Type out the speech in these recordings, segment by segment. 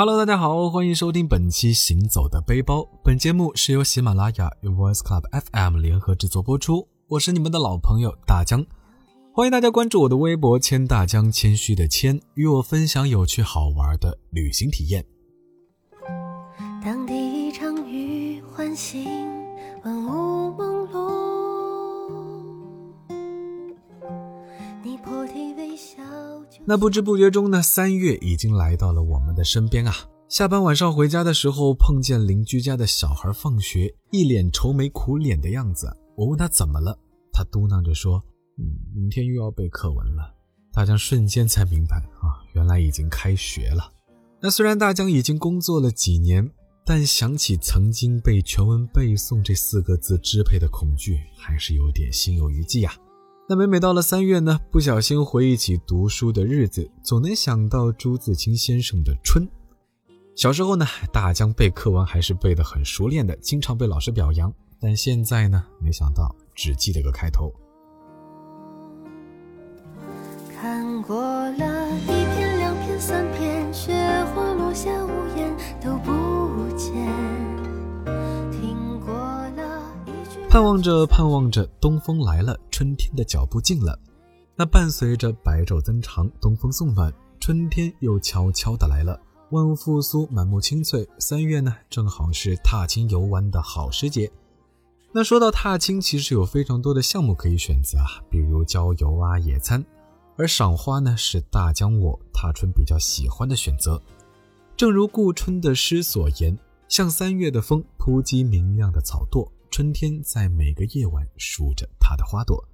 Hello，大家好，欢迎收听本期《行走的背包》。本节目是由喜马拉雅与 Voice Club FM 联合制作播出。我是你们的老朋友大江，欢迎大家关注我的微博“谦大江”，谦虚的谦，与我分享有趣好玩的旅行体验。当第一场雨唤醒那不知不觉中呢，三月已经来到了我们的身边啊。下班晚上回家的时候，碰见邻居家的小孩放学，一脸愁眉苦脸的样子。我问他怎么了，他嘟囔着说：“嗯，明天又要背课文了。”大江瞬间才明白啊，原来已经开学了。那虽然大江已经工作了几年，但想起曾经被全文背诵这四个字支配的恐惧，还是有点心有余悸啊。那每每到了三月呢，不小心回忆起读书的日子，总能想到朱自清先生的《春》。小时候呢，大江背课文还是背得很熟练的，经常被老师表扬。但现在呢，没想到只记得个开头。看过了一片、两片、三片，雪花盼望着，盼望着，东风来了，春天的脚步近了。那伴随着白昼增长，东风送暖，春天又悄悄的来了。万物复苏，满目青翠。三月呢，正好是踏青游玩的好时节。那说到踏青，其实有非常多的项目可以选择啊，比如郊游啊、野餐。而赏花呢，是大江我踏春比较喜欢的选择。正如顾春的诗所言：“像三月的风，扑击明亮的草垛。”春天在每个夜晚数着它的花朵，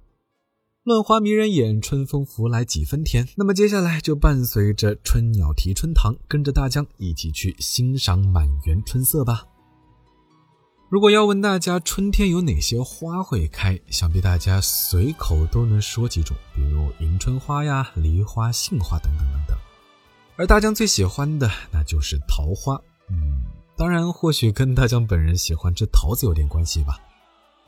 乱花迷人眼，春风拂来几分甜。那么接下来就伴随着春鸟啼春堂，跟着大江一起去欣赏满园春色吧。如果要问大家春天有哪些花会开，想必大家随口都能说几种，比如迎春花呀、梨花、杏花等等等等。而大江最喜欢的那就是桃花，嗯。当然，或许跟大江本人喜欢吃桃子有点关系吧。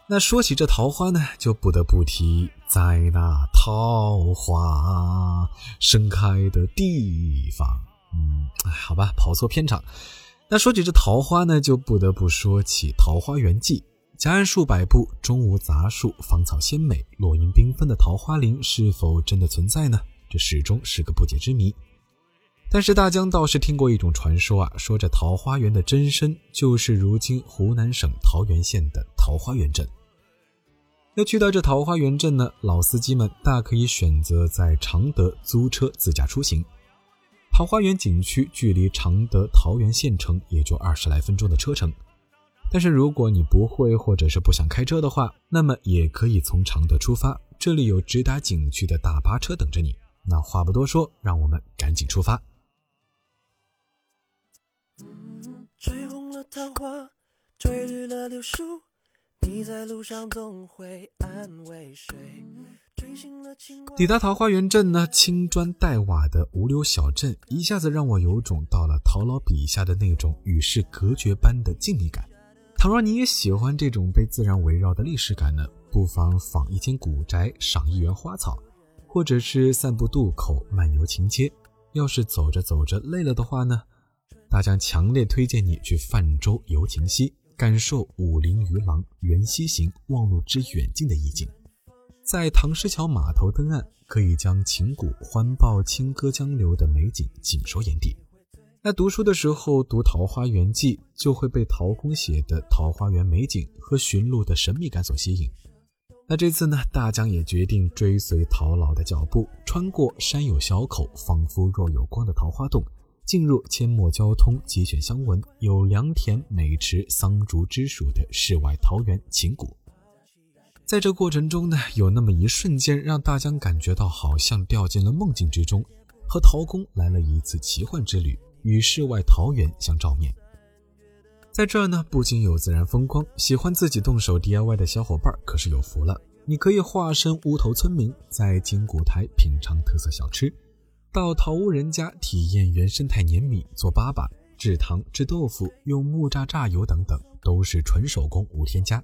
那说起这桃花呢，就不得不提在那桃花盛开的地方。嗯，哎，好吧，跑错片场。那说起这桃花呢，就不得不说起《桃花源记》。夹岸数百步，中无杂树，芳草鲜美，落英缤纷的桃花林是否真的存在呢？这始终是个不解之谜。但是大江倒是听过一种传说啊，说这桃花源的真身就是如今湖南省桃源县的桃花源镇。要去到这桃花源镇呢，老司机们大可以选择在常德租车自驾出行。桃花源景区距离常德桃源县城也就二十来分钟的车程。但是如果你不会或者是不想开车的话，那么也可以从常德出发，这里有直达景区的大巴车等着你。那话不多说，让我们赶紧出发。吹红了桃花，吹绿了柳树，你在路上总会安慰谁？抵达桃花源镇呢，青砖黛瓦的五柳小镇，一下子让我有种到了陶老笔下的那种与世隔绝般的静谧感。倘若你也喜欢这种被自然围绕的历史感呢，不妨访一间古宅，赏一园花草，或者是散步渡口，漫游秦街。要是走着走着累了的话呢？大江强烈推荐你去泛舟游秦溪，感受武陵渔郎缘溪行，望路之远近的意境。在唐诗桥码头登岸，可以将秦鼓欢抱清歌江流的美景尽收眼底。那读书的时候读《桃花源记》，就会被陶公写的桃花源美景和寻路的神秘感所吸引。那这次呢，大江也决定追随陶老的脚步，穿过山有小口，仿佛若有光的桃花洞。进入阡陌交通、鸡犬相闻、有良田、美池、桑竹之属的世外桃源秦谷，在这过程中呢，有那么一瞬间，让大江感觉到好像掉进了梦境之中，和陶公来了一次奇幻之旅，与世外桃源相照面。在这儿呢，不仅有自然风光，喜欢自己动手 DIY 的小伙伴可是有福了，你可以化身乌头村民，在金谷台品尝特色小吃。到陶屋人家体验原生态碾米、做粑粑、制糖、制豆腐、用木榨榨油等等，都是纯手工无添加。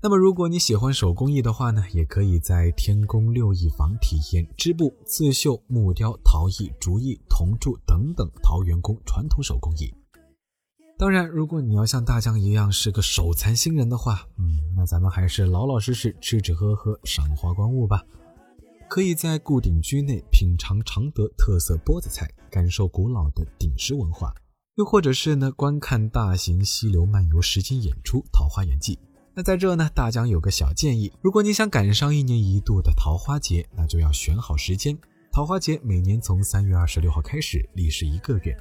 那么，如果你喜欢手工艺的话呢，也可以在天宫六艺坊体验织布、刺绣、木雕、陶艺、竹艺、铜铸等等桃源宫传统手工艺。当然，如果你要像大江一样是个手残新人的话，嗯，那咱们还是老老实实吃吃喝喝赏花观物吧。可以在固定居内品尝常德特色钵子菜，感受古老的鼎食文化；又或者是呢，观看大型溪流漫游实景演出《桃花源记》。那在这呢，大江有个小建议：如果你想赶上一年一度的桃花节，那就要选好时间。桃花节每年从三月二十六号开始，历时一个月，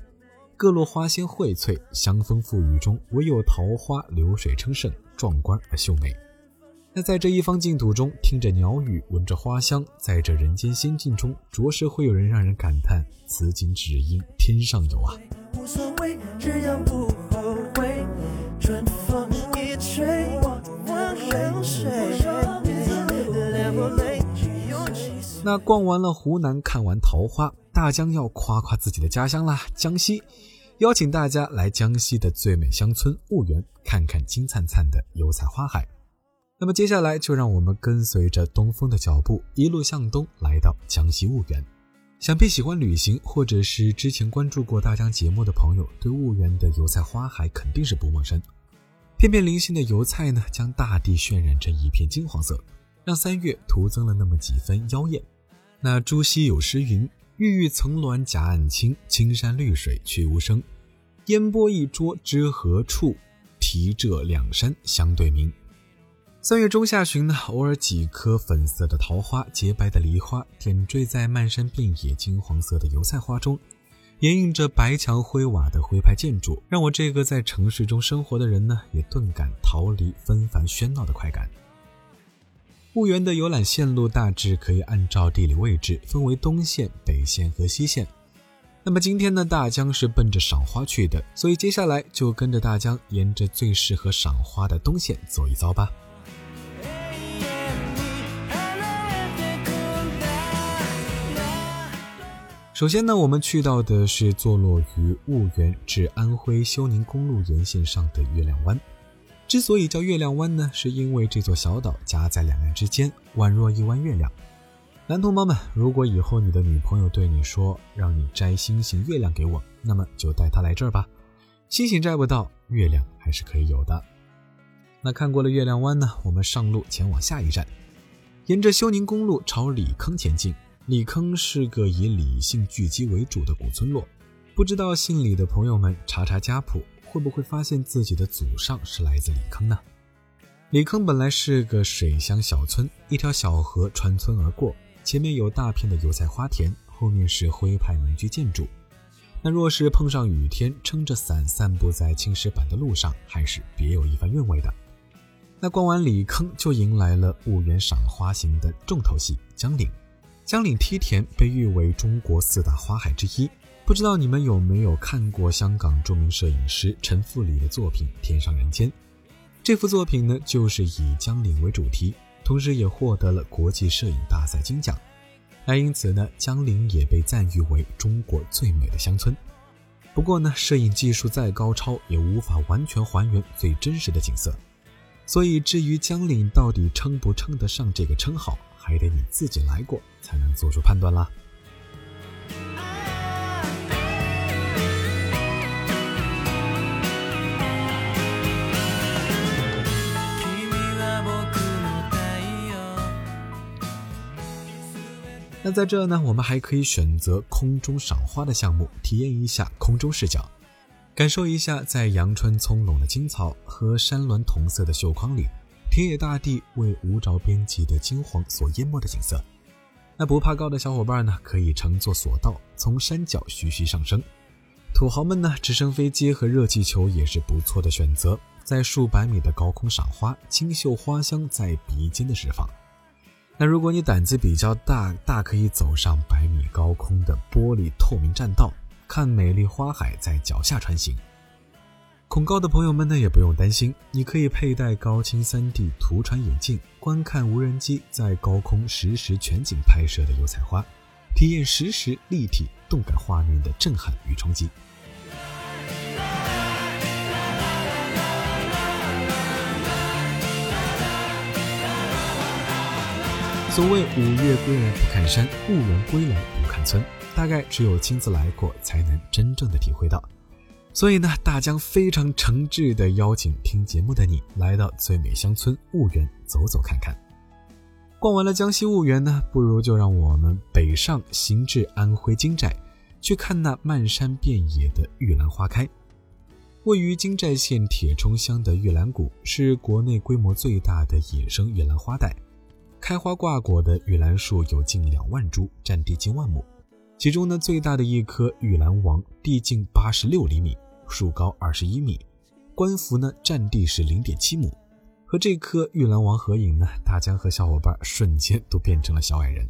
各路花仙荟萃，香风馥郁中，唯有桃花流水称盛，壮观而秀美。那在这一方净土中，听着鸟语，闻着花香，在这人间仙境中，着实会有人让人感叹：此景只应天上有啊！无所谓，只要不后悔。春风一吹。那逛完了湖南，看完桃花，大江要夸夸自己的家乡啦，江西！邀请大家来江西的最美乡村婺源，看看金灿灿的油菜花海。那么接下来就让我们跟随着东风的脚步，一路向东，来到江西婺源。想必喜欢旅行，或者是之前关注过大江节目的朋友，对婺源的油菜花海肯定是不陌生。片片零星的油菜呢，将大地渲染成一片金黄色，让三月徒增了那么几分妖艳。那朱熹有诗云：“郁郁层峦夹岸青，青山绿水却无声。烟波一桌知何处？提这两山相对明。”三月中下旬呢，偶尔几颗粉色的桃花，洁白的梨花，点缀在漫山遍野金黄色的油菜花中，掩映着白墙灰瓦的徽派建筑，让我这个在城市中生活的人呢，也顿感逃离纷繁喧闹的快感。婺源的游览线路大致可以按照地理位置分为东线、北线和西线。那么今天呢，大江是奔着赏花去的，所以接下来就跟着大江沿着最适合赏花的东线走一遭吧。首先呢，我们去到的是坐落于婺源至安徽休宁公路沿线上的月亮湾。之所以叫月亮湾呢，是因为这座小岛夹在两岸之间，宛若一弯月亮。男同胞们，如果以后你的女朋友对你说让你摘星星、月亮给我，那么就带她来这儿吧。星星摘不到，月亮还是可以有的。那看过了月亮湾呢，我们上路前往下一站，沿着休宁公路朝李坑前进。李坑是个以李姓聚集为主的古村落，不知道姓李的朋友们查查家谱。会不会发现自己的祖上是来自李坑呢？李坑本来是个水乡小村，一条小河穿村而过，前面有大片的油菜花田，后面是徽派民居建筑。那若是碰上雨天，撑着伞散步在青石板的路上，还是别有一番韵味的。那逛完李坑，就迎来了婺源赏花行的重头戏——江岭。江岭梯田被誉为中国四大花海之一。不知道你们有没有看过香港著名摄影师陈复礼的作品《天上人间》？这幅作品呢，就是以江岭为主题，同时也获得了国际摄影大赛金奖。那因此呢，江岭也被赞誉为中国最美的乡村。不过呢，摄影技术再高超，也无法完全还原最真实的景色。所以，至于江岭到底称不称得上这个称号，还得你自己来过才能做出判断啦。那在这呢，我们还可以选择空中赏花的项目，体验一下空中视角，感受一下在阳春葱茏的青草和山峦同色的绣框里，田野大地为无着边际的金黄所淹没的景色。那不怕高的小伙伴呢，可以乘坐索道从山脚徐徐上升；土豪们呢，直升飞机和热气球也是不错的选择，在数百米的高空赏花，清秀花香在鼻尖的释放。那如果你胆子比较大，大可以走上百米高空的玻璃透明栈道，看美丽花海在脚下穿行。恐高的朋友们呢，也不用担心，你可以佩戴高清 3D 图传眼镜，观看无人机在高空实时全景拍摄的油菜花，体验实时立体动感画面的震撼与冲击。所谓五岳归来不看山，故人归来不看村，大概只有亲自来过，才能真正的体会到。所以呢，大江非常诚挚的邀请听节目的你，来到最美乡村婺源走走看看。逛完了江西婺源呢，不如就让我们北上行至安徽金寨，去看那漫山遍野的玉兰花开。位于金寨县铁冲乡的玉兰谷，是国内规模最大的野生玉兰花带。开花挂果的玉兰树有近两万株，占地近万亩。其中呢，最大的一棵玉兰王地径八十六厘米，树高二十一米，官幅呢占地是零点七亩。和这棵玉兰王合影呢，大江和小伙伴瞬间都变成了小矮人。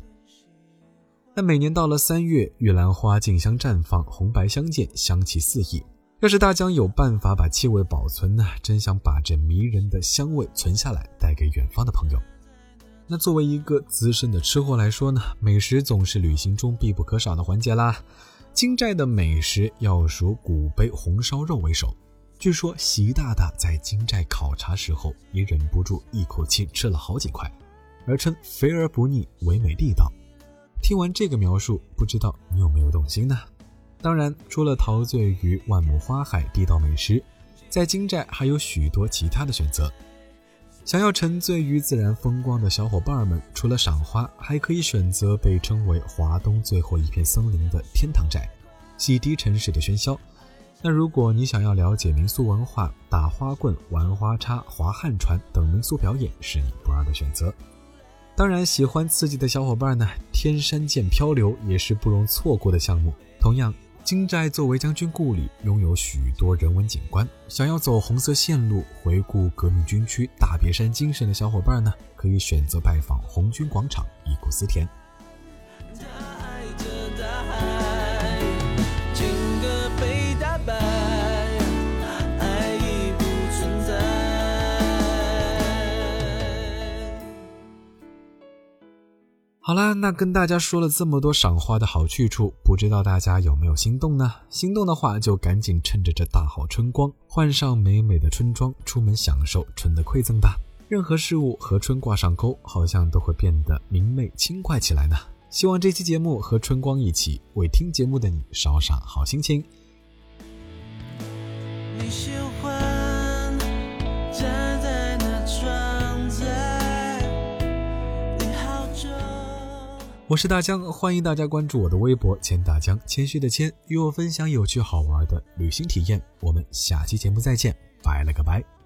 那每年到了三月，玉兰花竞相绽放，红白相间，香气四溢。要是大江有办法把气味保存呢，真想把这迷人的香味存下来，带给远方的朋友。那作为一个资深的吃货来说呢，美食总是旅行中必不可少的环节啦。金寨的美食要数古杯红烧肉为首。据说习大大在金寨考察时候也忍不住一口气吃了好几块，而称肥而不腻，唯美地道。听完这个描述，不知道你有没有动心呢？当然，除了陶醉于万亩花海、地道美食，在金寨还有许多其他的选择。想要沉醉于自然风光的小伙伴们，除了赏花，还可以选择被称为华东最后一片森林的天堂寨，洗涤城市的喧嚣。那如果你想要了解民俗文化，打花棍、玩花叉、划旱船等民俗表演是你不二的选择。当然，喜欢刺激的小伙伴呢，天山涧漂流也是不容错过的项目。同样。金寨作为将军故里，拥有许多人文景观。想要走红色线路，回顾革命军区大别山精神的小伙伴呢，可以选择拜访红军广场、忆苦思甜。好啦，那跟大家说了这么多赏花的好去处，不知道大家有没有心动呢？心动的话，就赶紧趁着这大好春光，换上美美的春装，出门享受春的馈赠吧。任何事物和春挂上钩，好像都会变得明媚轻快起来呢。希望这期节目和春光一起，为听节目的你捎上好心情。你喜欢我是大江，欢迎大家关注我的微博“千大江”，谦虚的谦，与我分享有趣好玩的旅行体验。我们下期节目再见，拜了个拜。